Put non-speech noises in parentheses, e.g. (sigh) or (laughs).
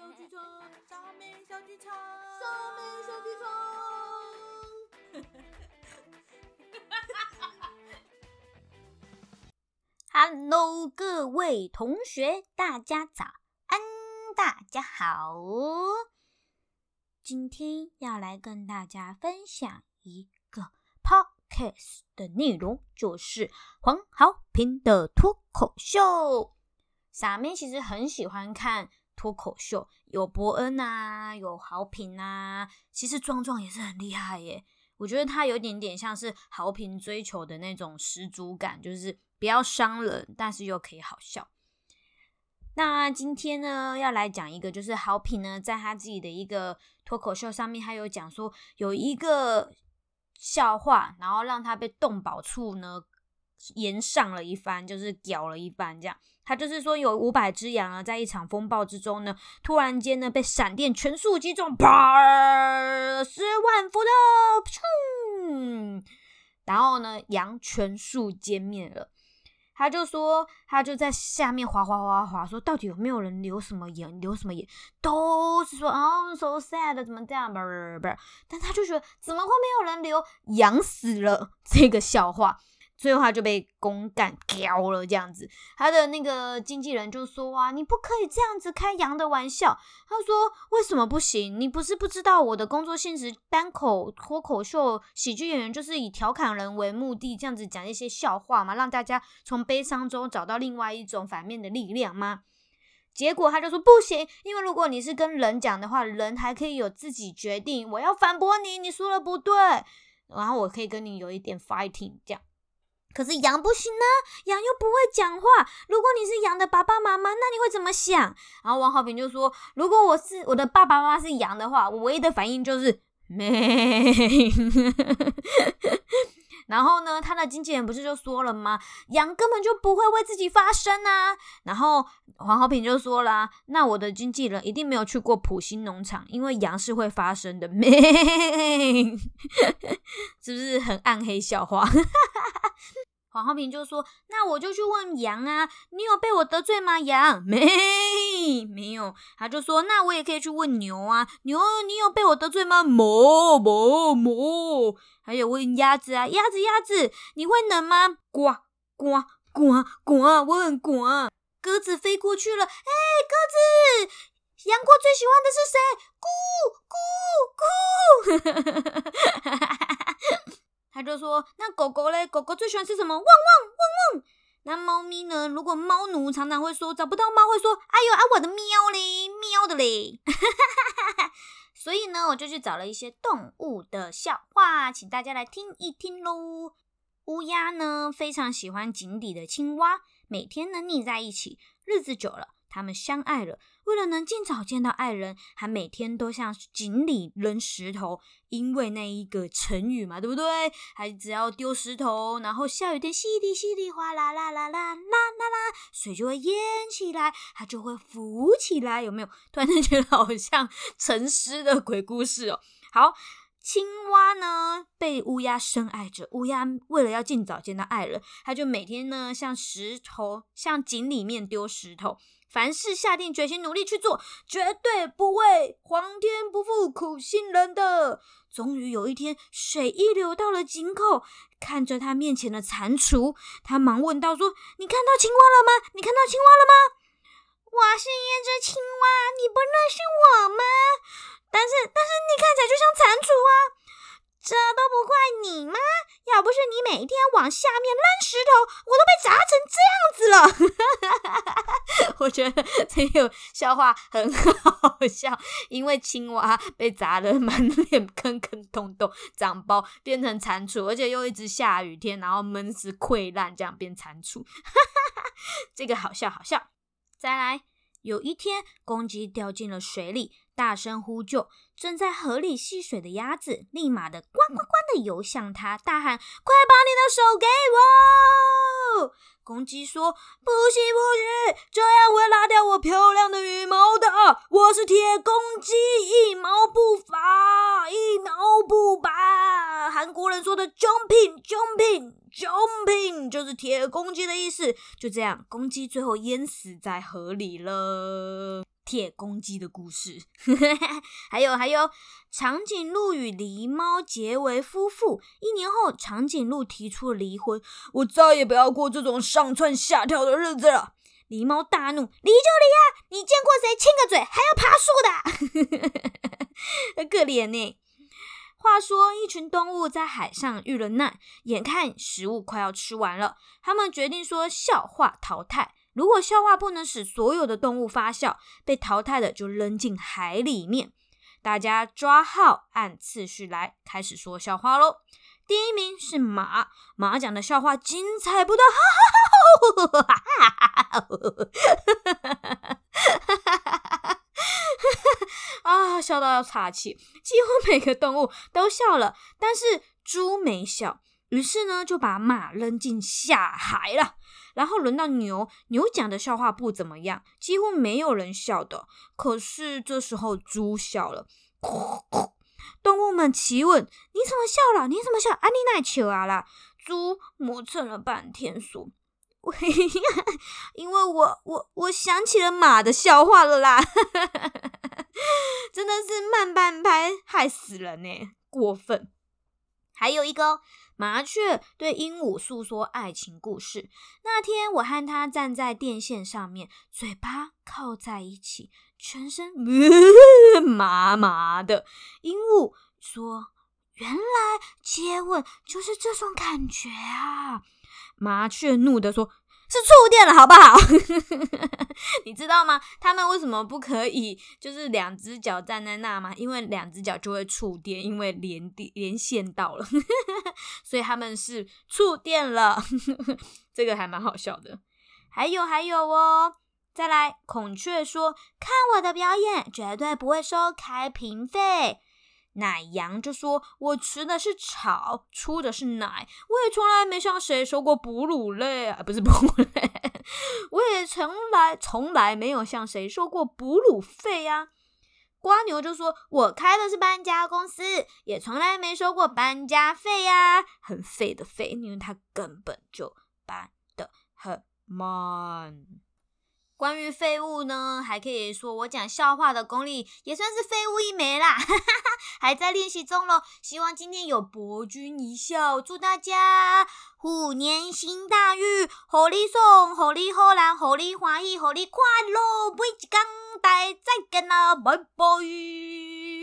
小剧场，沙妹小剧场，沙妹小剧场。Hello，各位同学，大家早安，大家好。今天要来跟大家分享一个 podcast 的内容，就是黄豪平的脱口秀。傻妹其实很喜欢看脱口秀，有伯恩啊，有豪平啊，其实壮壮也是很厉害耶。我觉得他有点点像是豪平追求的那种十足感，就是不要伤人，但是又可以好笑。那今天呢，要来讲一个，就是豪平呢，在他自己的一个脱口秀上面，他有讲说有一个笑话，然后让他被动保处呢延上了一番，就是屌了一番这样。他就是说，有五百只羊啊，在一场风暴之中呢，突然间呢被闪电全速击中，啪，十万伏特，砰！然后呢，羊全数歼灭了。他就说，他就在下面滑滑滑滑，说到底有没有人流什么眼，流什么言，都是说哦，so sad，怎么这样？不不不，但他就觉得怎么会没有人流？羊死了这个笑话。最后他就被公干掉了，这样子，他的那个经纪人就说啊，你不可以这样子开羊的玩笑。他说为什么不行？你不是不知道我的工作性质，单口脱口秀喜剧演员就是以调侃人为目的，这样子讲一些笑话嘛，让大家从悲伤中找到另外一种反面的力量吗？结果他就说不行，因为如果你是跟人讲的话，人还可以有自己决定。我要反驳你，你说了不对，然后我可以跟你有一点 fighting 这样。可是羊不行呢，羊又不会讲话。如果你是羊的爸爸妈妈，那你会怎么想？然后王浩平就说：“如果我是我的爸爸妈妈是羊的话，我唯一的反应就是咩。(laughs) ”然后呢，他的经纪人不是就说了吗？羊根本就不会为自己发声啊。然后黄浩平就说啦：“那我的经纪人一定没有去过普兴农场，因为羊是会发声的。”咩，是不是很暗黑笑话？黄浩平就说：“那我就去问羊啊，你有被我得罪吗？羊没没有。”他就说：“那我也可以去问牛啊，牛你有被我得罪吗？哞哞哞。”还有问鸭子啊，鸭子鸭子，你会冷吗？呱呱呱呱，我很呱。鸽子飞过去了，哎，鸽子，杨过最喜欢的是谁？咕咕咕。(laughs) 他就说：“那狗狗嘞？狗狗最喜欢吃什么？汪汪汪汪。那猫咪呢？如果猫奴常常会说找不到猫，会说：哎呦啊，我的喵嘞，喵的嘞。(laughs) 所以呢，我就去找了一些动物的笑话，请大家来听一听喽。乌鸦呢，非常喜欢井底的青蛙，每天呢腻在一起，日子久了，他们相爱了。为了能尽早见到爱人，还每天都向井里扔石头，因为那一个成语嘛，对不对？还只要丢石头，然后下雨天淅沥淅沥哗啦啦啦啦啦啦啦，水就会淹起来，它就会浮起来，有没有？突然间觉得好像沉思的鬼故事哦。好，青蛙呢被乌鸦深爱着，乌鸦为了要尽早见到爱人，它就每天呢向石头、向井里面丢石头。凡事下定决心，努力去做，绝对不会皇天不负苦心人的。终于有一天，水一流到了井口，看着他面前的蟾蜍，他忙问道：“说你看到青蛙了吗？你看到青蛙了吗？”我是一只青蛙，你不认识我吗？但是，但是你看起来就像蟾蜍啊！这都不怪你吗？要不是你每天往下面扔石头，我都被砸成这样子了。(laughs) 我觉得这个笑话很好笑，因为青蛙被砸得满脸坑坑洞洞，长包变成蟾蜍，而且又一直下雨天，然后闷死溃烂，这样变蟾蜍。(laughs) 这个好笑，好笑。再来，有一天，公鸡掉进了水里。大声呼救，正在河里戏水的鸭子立马的呱呱呱的游向他，大喊：“快把你的手给我！”公鸡说：“不行不行，这样会拉掉我漂亮的羽毛的，我是铁公鸡，一毛不拔，一毛不拔。韩国人说的 “jumping jumping jumping” 就是铁公鸡的意思。就这样，公鸡最后淹死在河里了。铁公鸡的故事，(laughs) 还有还有，长颈鹿与狸猫结为夫妇。一年后，长颈鹿提出了离婚，我再也不要过这种上蹿下跳的日子了。狸猫大怒，离就离呀！你见过谁亲个嘴还要爬树的？(laughs) 可怜呢。话说，一群动物在海上遇了难，眼看食物快要吃完了，他们决定说笑话淘汰。如果笑话不能使所有的动物发笑，被淘汰的就扔进海里面。大家抓号按次序来，开始说笑话喽。第一名是马，马讲的笑话精彩不断，哈哈哈哈哈哈！啊，笑到要岔气，几乎每个动物都笑了，但是猪没笑，于是呢就把马扔进下海了。然后轮到牛，牛讲的笑话不怎么样，几乎没有人笑的。可是这时候猪笑了，动物们齐问：“你怎么笑了？你怎么笑？啊，你哪求啊啦？”猪磨蹭了半天说：“ (laughs) 因为我我我想起了马的笑话了啦！” (laughs) 真的是慢半拍，害死人呢，过分。还有一个。麻雀对鹦鹉诉说爱情故事。那天，我和它站在电线上面，嘴巴靠在一起，全身 (laughs) 麻麻的。鹦鹉说：“原来接吻就是这种感觉啊！”麻雀怒地说。是触电了，好不好？(laughs) 你知道吗？他们为什么不可以就是两只脚站在那吗？因为两只脚就会触电，因为连电连线到了，(laughs) 所以他们是触电了。(laughs) 这个还蛮好笑的。还有还有哦，再来，孔雀说：“看我的表演，绝对不会收开瓶费。”奶羊就说：“我吃的是草，出的是奶，我也从来没向谁收过哺乳类啊，不是哺乳类，我也从来从来没有向谁收过哺乳费呀。”瓜牛就说：“我开的是搬家公司，也从来没收过搬家费呀，很废的废，因为它根本就搬的很慢。”关于废物呢，还可以说我讲笑话的功力也算是废物一枚啦，(laughs) 还在练习中咯。希望今天有博君一笑，祝大家虎年行大运，虎力送，虎力好人，虎力欢喜，虎力快乐，每一天大再见啦，拜拜。